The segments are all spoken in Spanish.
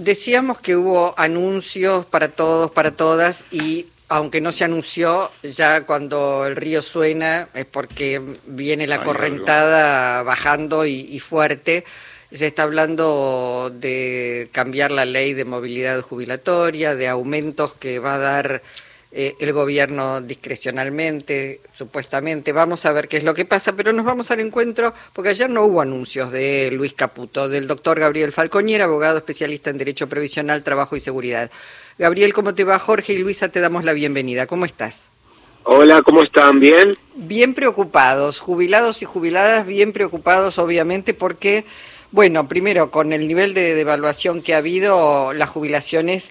Decíamos que hubo anuncios para todos, para todas, y aunque no se anunció, ya cuando el río suena es porque viene la correntada bajando y, fuerte. Se está hablando de cambiar la ley de movilidad jubilatoria, de aumentos que va a dar eh, el gobierno discrecionalmente, supuestamente. Vamos a ver qué es lo que pasa, pero nos vamos al encuentro, porque ayer no hubo anuncios de Luis Caputo, del doctor Gabriel Falcoñer, abogado especialista en Derecho Previsional, Trabajo y Seguridad. Gabriel, ¿cómo te va? Jorge y Luisa, te damos la bienvenida. ¿Cómo estás? Hola, ¿cómo están? ¿Bien? Bien preocupados, jubilados y jubiladas bien preocupados, obviamente, porque, bueno, primero, con el nivel de devaluación que ha habido, las jubilaciones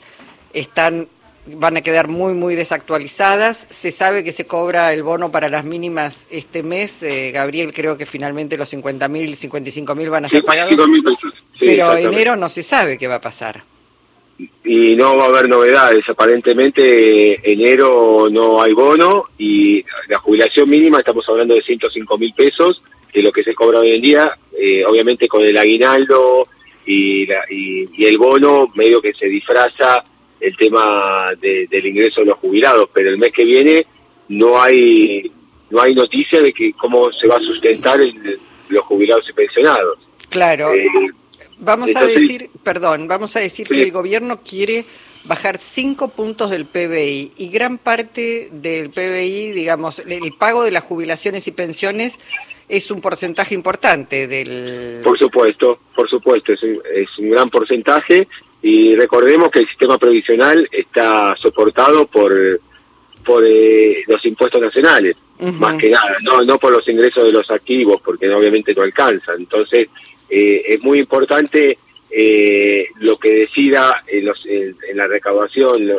están van a quedar muy, muy desactualizadas. Se sabe que se cobra el bono para las mínimas este mes. Eh, Gabriel, creo que finalmente los 50 mil, 55 mil van a ser pagados. pero enero no se sabe qué va a pasar. Y no va a haber novedades. Aparentemente, enero no hay bono y la jubilación mínima, estamos hablando de 105 mil pesos, que es lo que se cobra hoy en día. Eh, obviamente, con el aguinaldo y, y el bono, medio que se disfraza el tema del ingreso de los jubilados, pero el mes que viene no hay no hay noticia de que cómo se va a sustentar los jubilados y pensionados. Claro. Eh, vamos a decir, perdón, vamos a decir que el gobierno quiere bajar cinco puntos del PBI y gran parte del PBI, digamos, el pago de las jubilaciones y pensiones es un porcentaje importante del... Por supuesto, por supuesto, es es un gran porcentaje y recordemos que el sistema previsional está soportado por, por eh, los impuestos nacionales, más que nada, no, no por los ingresos de los activos, porque obviamente no alcanzan. Entonces, eh, es muy importante eh, lo que decida en, los, en, la recaudación el,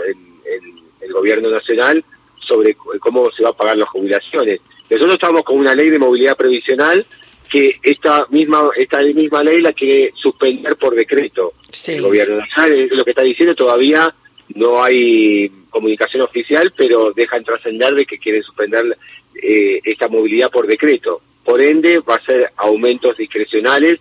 el, gobierno nacional sobre cómo se va a pagar las jubilaciones. Nosotros estamos con una ley de movilidad previsional que esta misma esta misma ley la quiere suspender por decreto. El gobierno nacional lo que está diciendo todavía no hay comunicación oficial pero dejan trascender de que quieren suspender eh, esta movilidad por decreto. Por ende va a ser aumentos discrecionales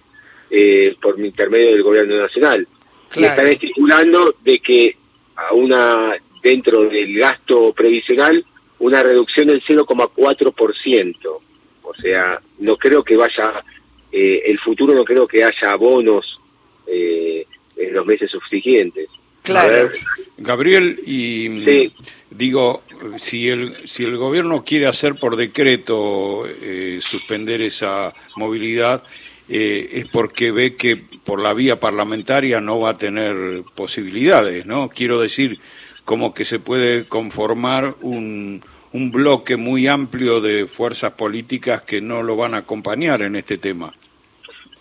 eh, por intermedio del gobierno nacional. Y están estipulando de que a una dentro del gasto previsional una reducción del 0,4% o sea, no creo que vaya, eh, el futuro no creo que haya bonos eh, en los meses subsiguientes. Claro. Gabriel, y digo, si el, si el gobierno quiere hacer por decreto eh, suspender esa movilidad, es porque ve que por la vía parlamentaria no va a tener posibilidades, ¿no? Quiero decir, como que se puede conformar un, un bloque muy amplio de fuerzas políticas que no lo van a acompañar en este tema.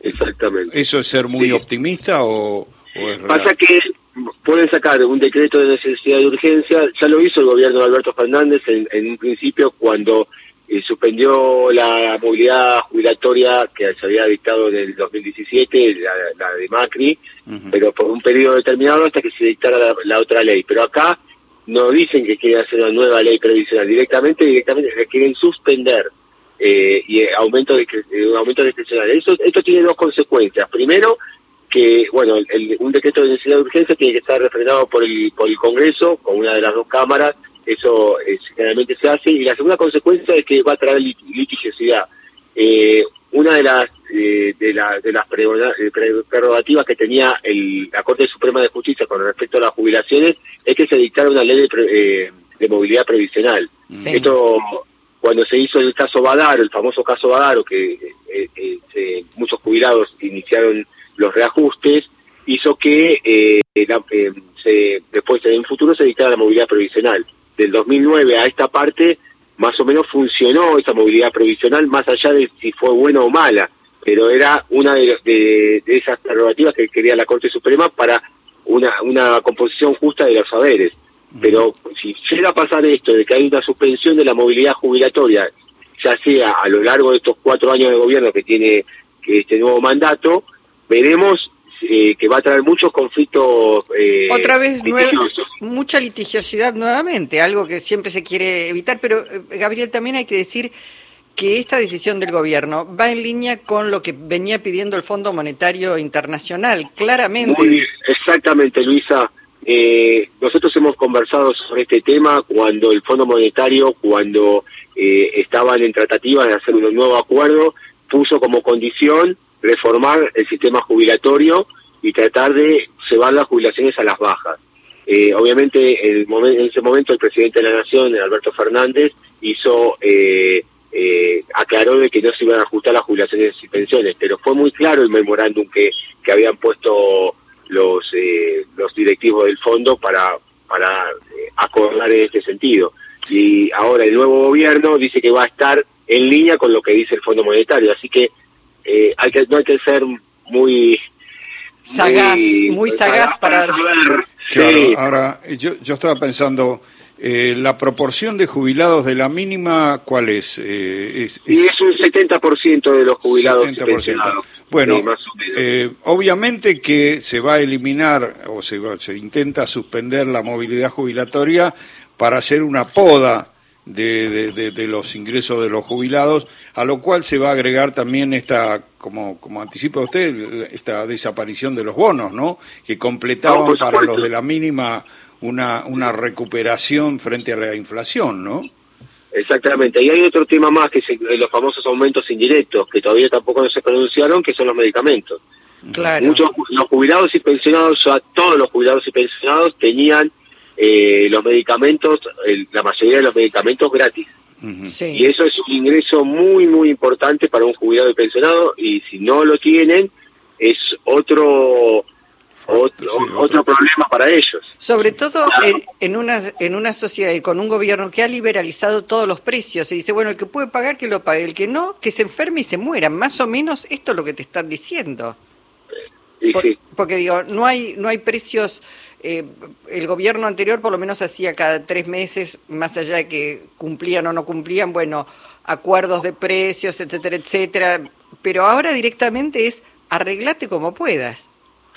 Exactamente. ¿Eso es ser muy optimista o, es real? Pasa que pueden sacar un decreto de necesidad de urgencia, ya lo hizo el gobierno de Alberto Fernández en, un principio cuando eh, suspendió la movilidad jubilatoria que se había dictado en el 2017, la, de Macri, pero por un periodo determinado hasta que se dictara la otra ley. Pero acá no dicen que quieren hacer una nueva ley previsional, directamente directamente quieren suspender eh, y eh, aumento de eh, aumento discrecional. Eso, esto tiene dos consecuencias. Primero, que bueno, un decreto de necesidad de urgencia tiene que estar refrendado por el, por el Congreso, con una de las dos cámaras, eso generalmente se hace, y la segunda consecuencia es que va a traer litigiosidad. Una de las de, la, de las prerrogativas que tenía el, la Corte Suprema de Justicia con respecto a las jubilaciones es que se dictara una ley de, eh, de movilidad previsional. Esto, cuando se hizo el caso Badaro, el famoso caso Badaro, que eh, eh, muchos jubilados iniciaron los reajustes, hizo que se, después en el futuro se dictara la movilidad previsional. Del 2009 a esta parte, más o menos funcionó esa movilidad previsional, más allá de si fue buena o mala pero era una de, de, esas prerrogativas que quería la Corte Suprema para una, una composición justa de los saberes. Pero si llega a pasar esto, de que hay una suspensión de la movilidad jubilatoria, ya sea a lo largo de estos cuatro años de gobierno que tiene este nuevo mandato, veremos eh, que va a traer muchos conflictos. Eh, Otra vez, mucha litigiosidad nuevamente, algo que siempre se quiere evitar, pero eh, Gabriel, también hay que decir que esta decisión del gobierno va en línea con lo que venía pidiendo el Fondo Monetario Internacional, claramente. exactamente, Luisa. Eh, nosotros hemos conversado sobre este tema cuando el Fondo Monetario, cuando eh, estaban en tratativas de hacer un nuevo acuerdo, puso como condición reformar el sistema jubilatorio y tratar de llevar las jubilaciones a las bajas. Eh, obviamente, en, en, ese momento el presidente de la Nación, Alberto Fernández, hizo eh, eh, aclaró de que no se iban a ajustar las jubilaciones y pensiones, pero fue muy claro el memorándum que, que habían puesto los eh, los directivos del fondo para para eh, acordar en este sentido. Y ahora el nuevo gobierno dice que va a estar en línea con lo que dice el Fondo Monetario, así que eh, hay que no hay que ser muy sagaz, muy, sagaz para, Claro, ahora yo yo estaba pensando eh, ¿La proporción de jubilados de la mínima cuál es? Eh, es, Y es un 70% de los jubilados 70%. Bueno, eh, obviamente que se va a eliminar o se, se intenta suspender la movilidad jubilatoria para hacer una poda de, de, los ingresos de los jubilados, a lo cual se va a agregar también esta, como, como anticipa usted, esta desaparición de los bonos, ¿no? Que completaban para los de la mínima una, una recuperación frente a la inflación, ¿no? Exactamente. Y hay otro tema más, que es los famosos aumentos indirectos, que todavía tampoco no se pronunciaron, que son los medicamentos. Claro. Muchos, los jubilados y pensionados, o todos los jubilados y pensionados tenían eh, los medicamentos, la mayoría de los medicamentos gratis. Y eso es un ingreso muy, muy importante para un jubilado y pensionado, y si no lo tienen, es otro otro, otro, problema para ellos. Sobre todo en, en, una, en una sociedad y con un gobierno que ha liberalizado todos los precios y dice, bueno, el que puede pagar, que lo pague, el que no, que se enferme y se muera. Más o menos esto es lo que te están diciendo. Porque digo, no hay, no hay precios... Eh, el gobierno anterior por lo menos hacía cada tres meses, más allá de que cumplían o no cumplían, bueno, acuerdos de precios, etcétera, etcétera. Pero ahora directamente es arreglate como puedas.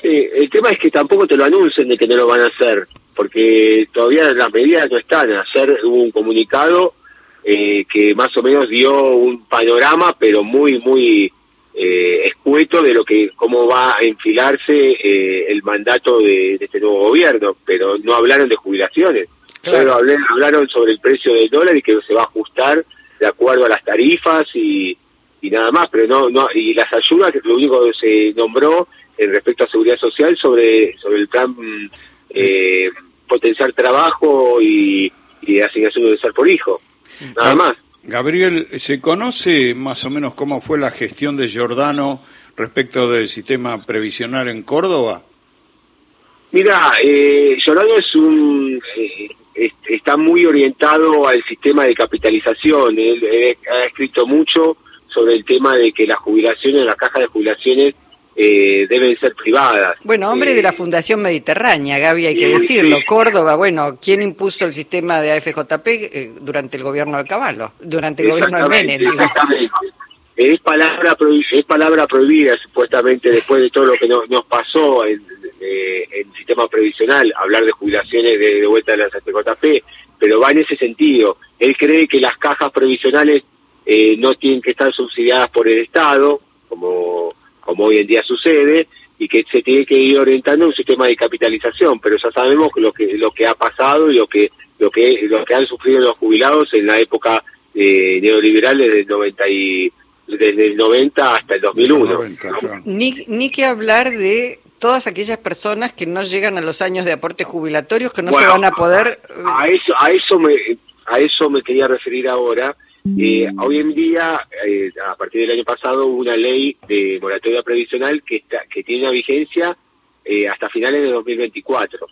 El tema es que tampoco te lo anuncien de que no lo van a hacer, porque todavía las medidas no están. Ayer hubo un comunicado eh, que más o menos dio un panorama, pero muy, muy eh, escueto de lo que cómo va a enfilarse eh, el mandato de, este nuevo gobierno, pero no hablaron de jubilaciones. Claro. hablaron sobre el precio del dólar y que se va a ajustar de acuerdo a las tarifas y, y nada más, pero no, no y las ayudas, lo único que se nombró respecto a seguridad social sobre, sobre el plan eh, potenciar trabajo y, y asignación de ser por hijo. Nada más. Gabriel, ¿se conoce más o menos cómo fue la gestión de Giordano respecto del sistema previsional en Córdoba? Mira, eh, Giordano es un eh, está muy orientado al sistema de capitalización. él, ha escrito mucho sobre el tema de que las jubilaciones, las cajas de jubilaciones eh, deben ser privadas. Bueno, hombre de la eh, Fundación Mediterránea, Gaby, hay que decirlo. Córdoba, bueno, ¿quién impuso el sistema de AFJP eh, durante el gobierno de Caballo? Durante el gobierno de Menem. Es palabra, es palabra prohibida, supuestamente, después de todo lo que nos pasó en, el sistema previsional, hablar de jubilaciones de, vuelta de las AFJP, pero va en ese sentido. Él cree que las cajas previsionales no tienen que estar subsidiadas por el Estado, como como hoy en día sucede, y que se tiene que ir orientando un sistema de capitalización, pero ya sabemos lo que lo que ha pasado y lo que lo que lo que han sufrido los jubilados en la época eh, neoliberal desde el 90 y desde el 90 hasta el 2001. ni, ni que hablar de todas aquellas personas que no llegan a los años de aporte jubilatorios que no se van a poder a eso a eso me a eso me quería referir ahora eh, hoy en día, eh, a partir del año pasado, hubo una ley de moratoria previsional que, está, que tiene una vigencia eh, hasta finales de 2024.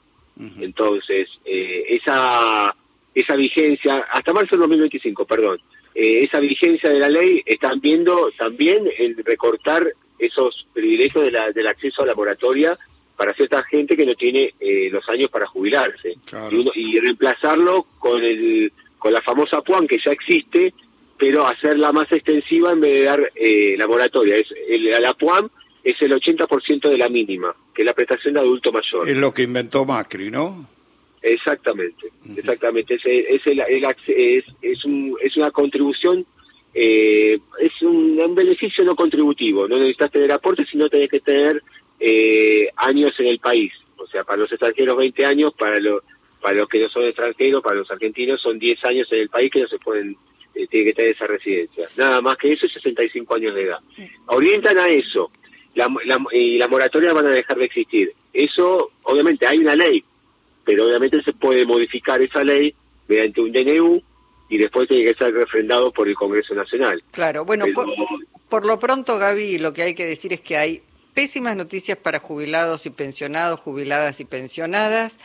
Entonces, eh, esa, esa vigencia, hasta marzo de 2025, perdón, esa vigencia de la ley están viendo también en recortar esos privilegios de la, del acceso a la moratoria para cierta gente que no tiene los años para jubilarse. Y, y reemplazarlo con el con la famosa PUAN que ya existe, pero hacerla más extensiva en vez de dar eh, la moratoria. Es, el, la PUAM es el 80% de la mínima, que es la prestación de adulto mayor. Es lo que inventó Macri, ¿no? Exactamente, exactamente. Es, es, el, es, es, un, es una contribución eh, es un, beneficio no contributivo. No necesitas tener aportes, sino tenés que tener eh, años en el país. O sea, para los extranjeros 20 años, para, los para los que no son extranjeros, para los argentinos son 10 años en el país que no se pueden, eh, tienen que tener esa residencia. Nada más que eso es 65 años de edad. Orientan a eso. La, y las moratorias van a dejar de existir. Eso, obviamente, hay una ley, pero obviamente se puede modificar esa ley mediante un DNU y después tiene que ser refrendado por el Congreso Nacional. Claro, bueno, por, lo pronto, Gaby, lo que hay que decir es que hay pésimas noticias para jubilados y pensionados, jubiladas y pensionadas,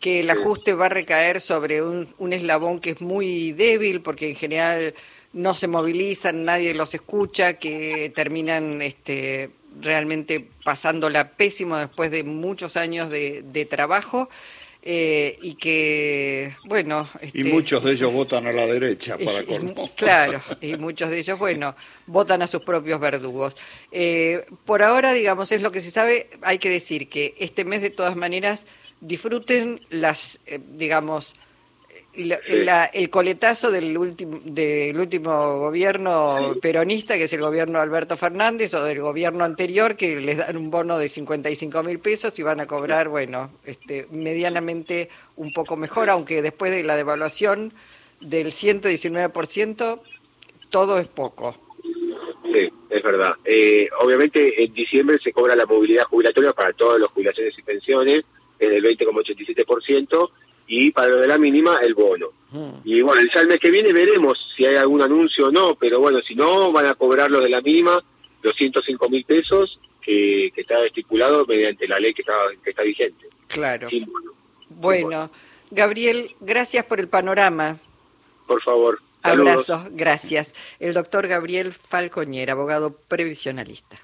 que el ajuste va a recaer sobre un, un eslabón que es muy débil porque en general no se movilizan, nadie los escucha, que terminan este, realmente pasándola pésimo después de muchos años de, de trabajo. Eh, y que, bueno... y este, muchos de ellos votan a la derecha, para Claro, y muchos de ellos, bueno, votan a sus propios verdugos. Eh, por ahora, digamos, es lo que se sabe, hay que decir que este mes, de todas maneras, disfruten las, eh, digamos, el coletazo del último, del último gobierno peronista, que es el gobierno de Alberto Fernández, o del gobierno anterior, que les dan un bono de 55 mil pesos y van a cobrar, bueno, este, medianamente un poco mejor, aunque después de la devaluación del 119%, todo es poco. Sí, es verdad. Eh, obviamente en diciembre se cobra la movilidad jubilatoria para todas las jubilaciones y pensiones, en el 20,87%, y para lo de la mínima el bono. Mm. Y bueno, el mes que viene veremos si hay algún anuncio o no, pero bueno, si no, van a cobrar lo de la mínima, los 105 mil pesos que, está estipulado mediante la ley que está, que está vigente. Claro. bueno, Gabriel, gracias por el panorama. Por favor. Abrazo, gracias. El doctor Gabriel Falcoñer, abogado previsionalista.